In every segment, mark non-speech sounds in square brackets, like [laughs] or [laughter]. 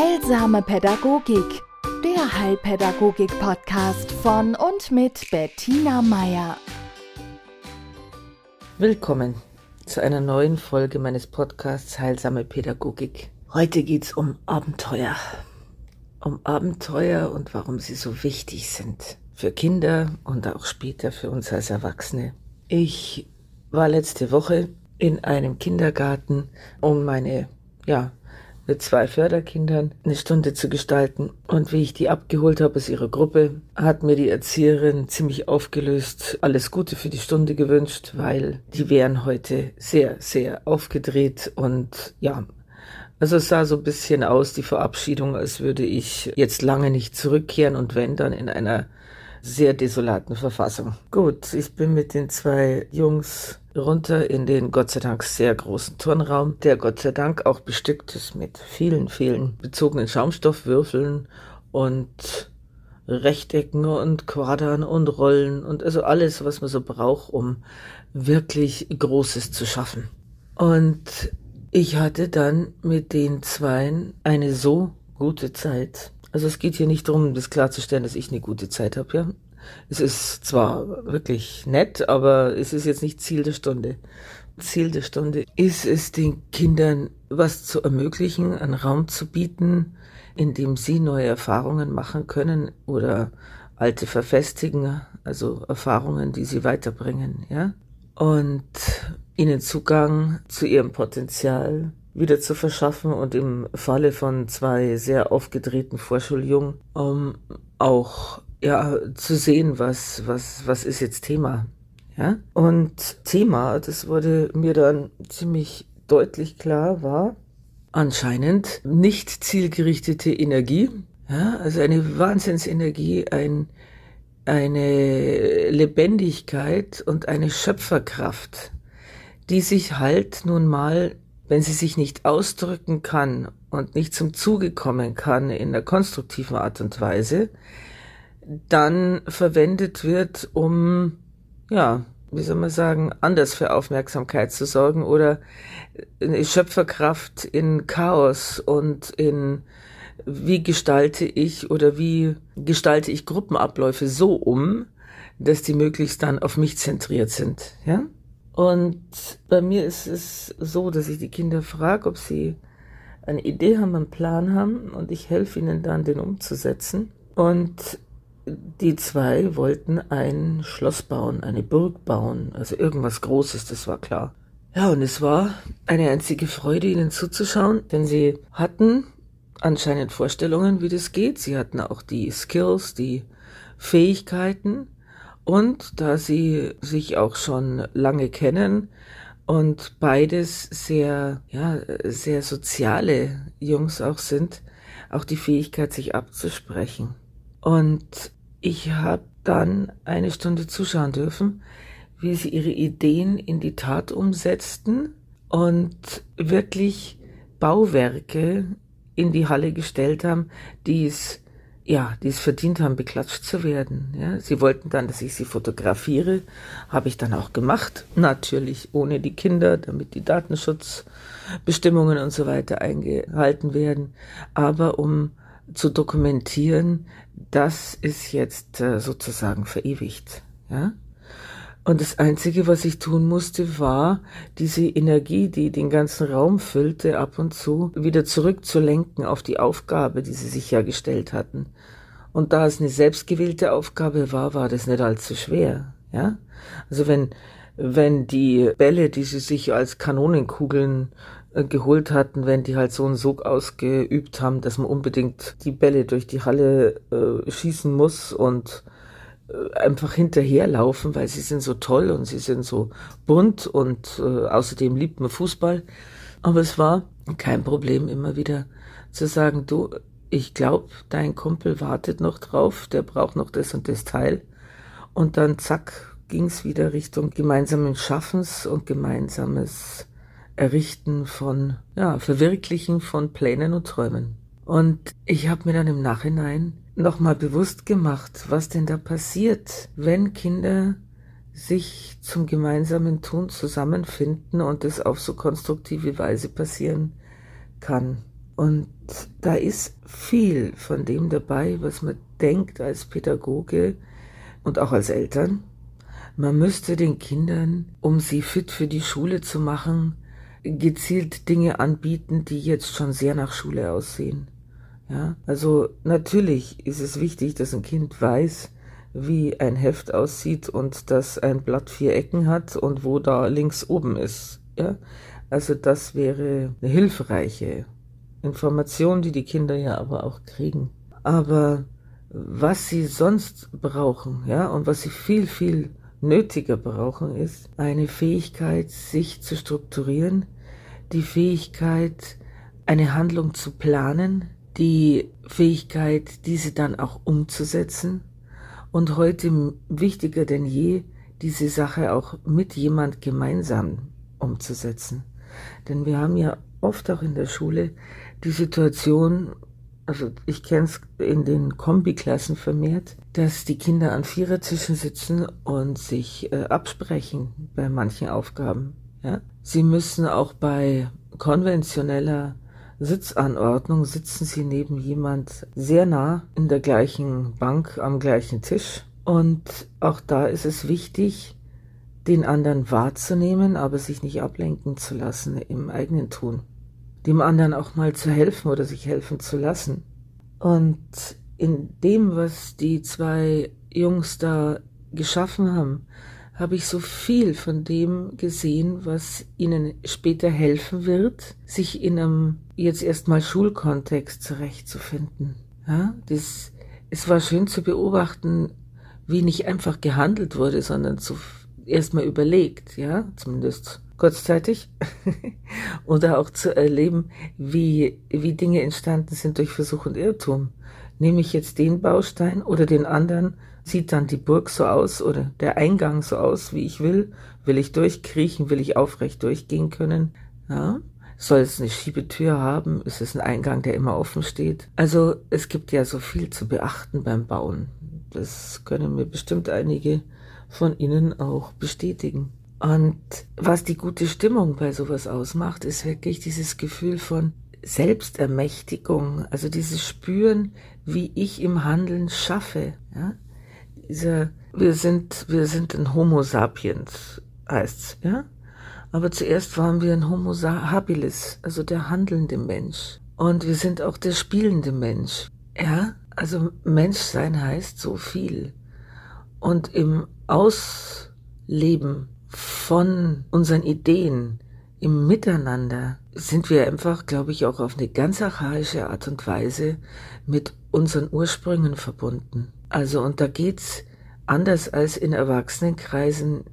Heilsame Pädagogik, der Heilpädagogik-Podcast von und mit Bettina Meier. Willkommen zu einer neuen Folge meines Podcasts Heilsame Pädagogik. Heute geht es um Abenteuer. Um Abenteuer und warum sie so wichtig sind. Für Kinder und auch später für uns als Erwachsene. Ich war letzte Woche in einem Kindergarten, um meine, ja, mit zwei Förderkindern eine Stunde zu gestalten. Und wie ich die abgeholt habe aus ihrer Gruppe, hat mir die Erzieherin ziemlich aufgelöst alles Gute für die Stunde gewünscht, weil die wären heute sehr, sehr aufgedreht und ja, also es sah so ein bisschen aus, die Verabschiedung, als würde ich jetzt lange nicht zurückkehren und wenn dann in einer sehr desolaten Verfassung. Gut, ich bin mit den zwei Jungs runter in den Gott sei Dank sehr großen Turnraum, der Gott sei Dank auch bestückt ist mit vielen, vielen bezogenen Schaumstoffwürfeln und Rechtecken und Quadern und Rollen und also alles, was man so braucht, um wirklich Großes zu schaffen. Und ich hatte dann mit den Zweien eine so gute Zeit. Also es geht hier nicht darum, das klarzustellen, dass ich eine gute Zeit habe, ja. Es ist zwar wirklich nett, aber es ist jetzt nicht Ziel der Stunde. Ziel der Stunde ist es, den Kindern was zu ermöglichen, einen Raum zu bieten, in dem sie neue Erfahrungen machen können oder alte verfestigen, also Erfahrungen, die sie weiterbringen, ja. Und ihnen Zugang zu ihrem Potenzial wieder zu verschaffen und im Falle von zwei sehr aufgedrehten Vorschuljungen um auch ja, zu sehen, was, was, was ist jetzt Thema. Ja? Und Thema, das wurde mir dann ziemlich deutlich klar, war anscheinend nicht zielgerichtete Energie. Ja? Also eine Wahnsinnsenergie, ein, eine Lebendigkeit und eine Schöpferkraft, die sich halt nun mal, wenn sie sich nicht ausdrücken kann und nicht zum Zuge kommen kann in einer konstruktiven Art und Weise, dann verwendet wird, um, ja, wie soll man sagen, anders für Aufmerksamkeit zu sorgen oder eine Schöpferkraft in Chaos und in wie gestalte ich oder wie gestalte ich Gruppenabläufe so um, dass die möglichst dann auf mich zentriert sind, ja? Und bei mir ist es so, dass ich die Kinder frage, ob sie eine Idee haben, einen Plan haben und ich helfe ihnen dann, den umzusetzen. Und die zwei wollten ein Schloss bauen, eine Burg bauen, also irgendwas Großes, das war klar. Ja, und es war eine einzige Freude, ihnen zuzuschauen, denn sie hatten anscheinend Vorstellungen, wie das geht. Sie hatten auch die Skills, die Fähigkeiten. Und da sie sich auch schon lange kennen und beides sehr, ja, sehr soziale Jungs auch sind, auch die Fähigkeit, sich abzusprechen. Und ich habe dann eine Stunde zuschauen dürfen, wie sie ihre Ideen in die Tat umsetzten und wirklich Bauwerke in die Halle gestellt haben, die es ja, die es verdient haben, beklatscht zu werden. Ja, sie wollten dann, dass ich sie fotografiere, habe ich dann auch gemacht, natürlich ohne die Kinder, damit die Datenschutzbestimmungen und so weiter eingehalten werden, aber um zu dokumentieren, das ist jetzt äh, sozusagen verewigt. Ja? Und das Einzige, was ich tun musste, war, diese Energie, die den ganzen Raum füllte, ab und zu wieder zurückzulenken auf die Aufgabe, die sie sich ja gestellt hatten. Und da es eine selbstgewählte Aufgabe war, war das nicht allzu schwer. Ja? Also wenn, wenn die Bälle, die sie sich als Kanonenkugeln geholt hatten, wenn die halt so einen Sog ausgeübt haben, dass man unbedingt die Bälle durch die Halle äh, schießen muss und äh, einfach hinterherlaufen, weil sie sind so toll und sie sind so bunt und äh, außerdem liebt man Fußball. Aber es war kein Problem, immer wieder zu sagen, du, ich glaube, dein Kumpel wartet noch drauf, der braucht noch das und das Teil. Und dann zack, ging's wieder Richtung gemeinsamen Schaffens und gemeinsames Errichten von, ja, Verwirklichen von Plänen und Träumen. Und ich habe mir dann im Nachhinein nochmal bewusst gemacht, was denn da passiert, wenn Kinder sich zum gemeinsamen Tun zusammenfinden und es auf so konstruktive Weise passieren kann. Und da ist viel von dem dabei, was man denkt als Pädagoge und auch als Eltern. Man müsste den Kindern, um sie fit für die Schule zu machen, gezielt Dinge anbieten, die jetzt schon sehr nach Schule aussehen. Ja, also natürlich ist es wichtig, dass ein Kind weiß, wie ein Heft aussieht und dass ein Blatt vier Ecken hat und wo da links oben ist. Ja, also das wäre eine hilfreiche Information, die die Kinder ja aber auch kriegen. Aber was sie sonst brauchen, ja, und was sie viel, viel nötiger brauchen, ist eine Fähigkeit, sich zu strukturieren, die Fähigkeit, eine Handlung zu planen, die Fähigkeit, diese dann auch umzusetzen und heute wichtiger denn je, diese Sache auch mit jemand gemeinsam umzusetzen. Denn wir haben ja oft auch in der Schule die Situation, also ich kenne es in den Kombiklassen vermehrt, dass die Kinder an Vierertischen sitzen und sich äh, absprechen bei manchen Aufgaben. Ja? Sie müssen auch bei konventioneller Sitzanordnung sitzen sie neben jemand sehr nah in der gleichen Bank am gleichen Tisch. Und auch da ist es wichtig, den anderen wahrzunehmen, aber sich nicht ablenken zu lassen im eigenen Tun. Dem anderen auch mal zu helfen oder sich helfen zu lassen. Und in dem, was die zwei Jungs da geschaffen haben, habe ich so viel von dem gesehen, was ihnen später helfen wird, sich in einem jetzt erstmal Schulkontext zurechtzufinden. Ja, das, es war schön zu beobachten, wie nicht einfach gehandelt wurde, sondern zu erstmal überlegt, ja, zumindest kurzzeitig, [laughs] oder auch zu erleben, wie, wie Dinge entstanden sind durch Versuch und Irrtum. Nehme ich jetzt den Baustein oder den anderen, Sieht dann die Burg so aus oder der Eingang so aus, wie ich will? Will ich durchkriechen? Will ich aufrecht durchgehen können? Ja? Soll es eine Schiebetür haben? Ist es ein Eingang, der immer offen steht? Also es gibt ja so viel zu beachten beim Bauen. Das können mir bestimmt einige von Ihnen auch bestätigen. Und was die gute Stimmung bei sowas ausmacht, ist wirklich dieses Gefühl von Selbstermächtigung, also dieses Spüren, wie ich im Handeln schaffe. Ja? dieser, wir sind, wir sind ein Homo sapiens, heißt's, ja? Aber zuerst waren wir ein Homo habilis, also der handelnde Mensch. Und wir sind auch der spielende Mensch. Ja, also Menschsein heißt so viel. Und im Ausleben von unseren Ideen, im Miteinander, sind wir einfach, glaube ich, auch auf eine ganz archaische Art und Weise mit unseren Ursprüngen verbunden. Also, und da geht's anders als in Erwachsenenkreisen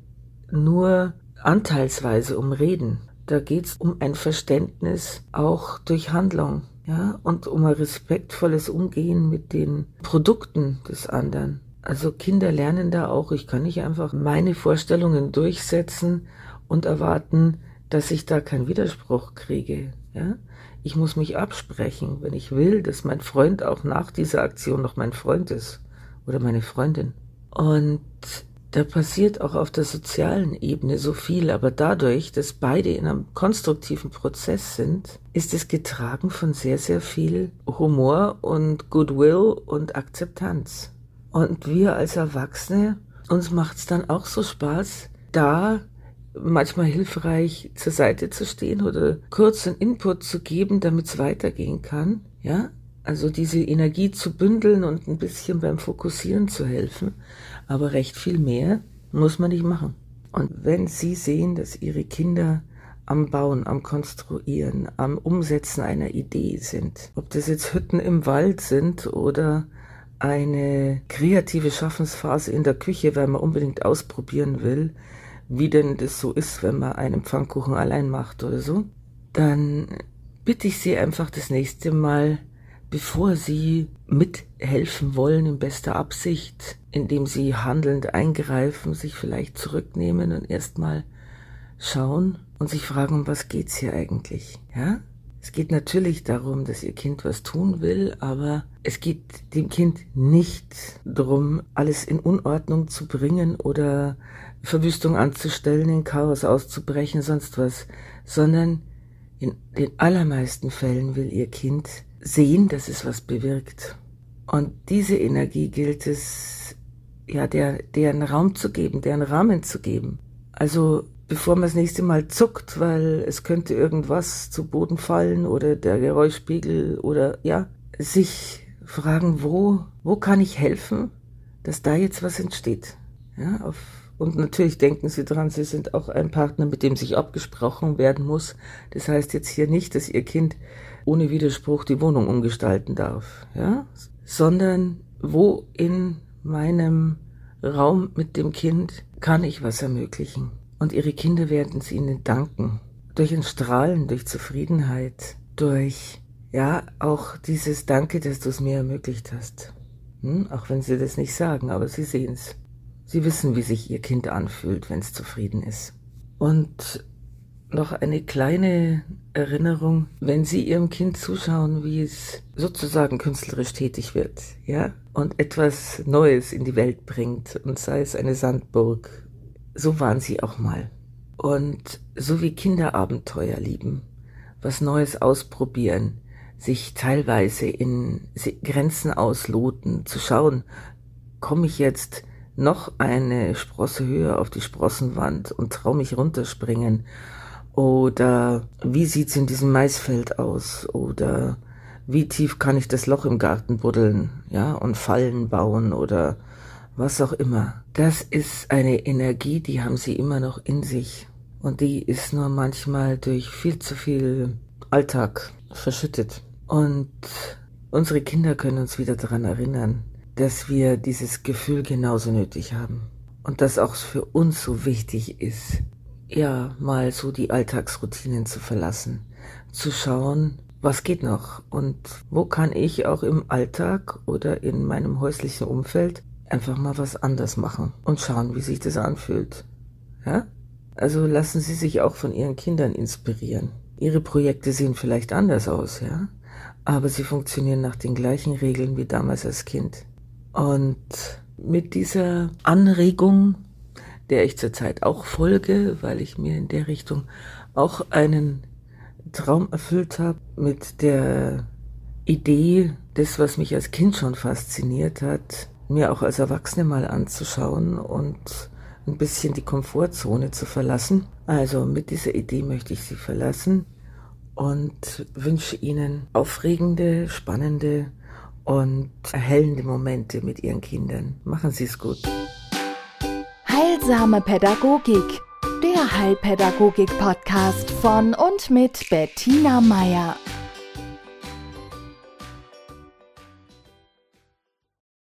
nur anteilsweise um Reden. Da geht's um ein Verständnis auch durch Handlung, ja, und um ein respektvolles Umgehen mit den Produkten des anderen. Also Kinder lernen da auch, ich kann nicht einfach meine Vorstellungen durchsetzen und erwarten, dass ich da keinen Widerspruch kriege, ja. Ich muss mich absprechen, wenn ich will, dass mein Freund auch nach dieser Aktion noch mein Freund ist oder meine Freundin. Und da passiert auch auf der sozialen Ebene so viel, aber dadurch, dass beide in einem konstruktiven Prozess sind, ist es getragen von sehr, sehr viel Humor und Goodwill und Akzeptanz. Und wir als Erwachsene, uns macht es dann auch so Spaß, da manchmal hilfreich zur Seite zu stehen oder kurzen Input zu geben, damit es weitergehen kann. Ja, also diese Energie zu bündeln und ein bisschen beim Fokussieren zu helfen. Aber recht viel mehr muss man nicht machen. Und wenn Sie sehen, dass Ihre Kinder am Bauen, am Konstruieren, am Umsetzen einer Idee sind, ob das jetzt Hütten im Wald sind oder eine kreative Schaffensphase in der Küche, weil man unbedingt ausprobieren will, wie denn das so ist, wenn man einen Pfannkuchen allein macht oder so, dann bitte ich Sie einfach das nächste Mal bevor sie mithelfen wollen in bester Absicht, indem sie handelnd eingreifen, sich vielleicht zurücknehmen und erstmal schauen und sich fragen, um was geht's hier eigentlich, ja? Es geht natürlich darum, dass ihr Kind was tun will, aber es geht dem Kind nicht darum, alles in Unordnung zu bringen oder Verwüstung anzustellen, in Chaos auszubrechen, sonst was, sondern In den allermeisten Fällen will ihr Kind sehen, dass es was bewirkt. Und diese Energie gilt es, ja, der, deren Raum zu geben, deren Rahmen zu geben. Also, bevor man das nächste Mal zuckt, weil es könnte irgendwas zu Boden fallen oder der Geräuschspiegel oder, ja, sich fragen, wo, wo kann ich helfen, dass da jetzt was entsteht. Ja, auf, und natürlich denken Sie dran, Sie sind auch ein Partner, mit dem sich abgesprochen werden muss. Das heißt jetzt hier nicht, dass Ihr Kind ohne Widerspruch die Wohnung umgestalten darf, ja, sondern wo in meinem Raum mit dem Kind kann ich was ermöglichen. Und Ihre Kinder werden es Ihnen danken. Durch ein Strahlen, durch Zufriedenheit, durch, ja, auch dieses Danke, dass du es mir ermöglicht hast. Hm? Auch wenn Sie das nicht sagen, aber Sie sehen es. Sie wissen, wie sich Ihr Kind anfühlt, wenn es zufrieden ist. Und noch eine kleine Erinnerung, wenn Sie Ihrem Kind zuschauen, wie es sozusagen künstlerisch tätig wird, ja, und etwas Neues in die Welt bringt, und sei es eine Sandburg, so waren Sie auch mal. Und so wie Kinder Abenteuer lieben, was Neues ausprobieren, sich teilweise in Grenzen ausloten, zu schauen, komme ich jetzt noch eine Sprosse höher auf die Sprossenwand und traue mich runterspringen? Oder wie sieht's in diesem Maisfeld aus? Oder wie tief kann ich das Loch im Garten buddeln, ja, und Fallen bauen? Oder was auch immer. Das ist eine Energie, die haben sie immer noch in sich und die ist nur manchmal durch viel zu viel Alltag verschüttet. Und unsere Kinder können uns wieder daran erinnern, dass wir dieses Gefühl genauso nötig haben. Und dass auch für uns so wichtig ist, ja, mal so die Alltagsroutinen zu verlassen, zu schauen, was geht noch und wo kann ich auch im Alltag oder in meinem häuslichen Umfeld einfach mal was anders machen und schauen, wie sich das anfühlt. Ja? Also lassen Sie sich auch von Ihren Kindern inspirieren. Ihre Projekte sehen vielleicht anders aus, ja? aber sie funktionieren nach den gleichen Regeln wie damals als Kind. Und mit dieser Anregung, der ich zurzeit auch folge, weil ich mir in der Richtung auch einen Traum erfüllt habe, mit der Idee, das, was mich als Kind schon fasziniert hat, mir auch als Erwachsene mal anzuschauen und ein bisschen die Komfortzone zu verlassen. Also mit dieser Idee möchte ich Sie verlassen und wünsche Ihnen aufregende, spannende und erhellende Momente mit Ihren Kindern. Machen Sie es gut. Heilsame Pädagogik, der Heilpädagogik-Podcast von und mit Bettina Meier.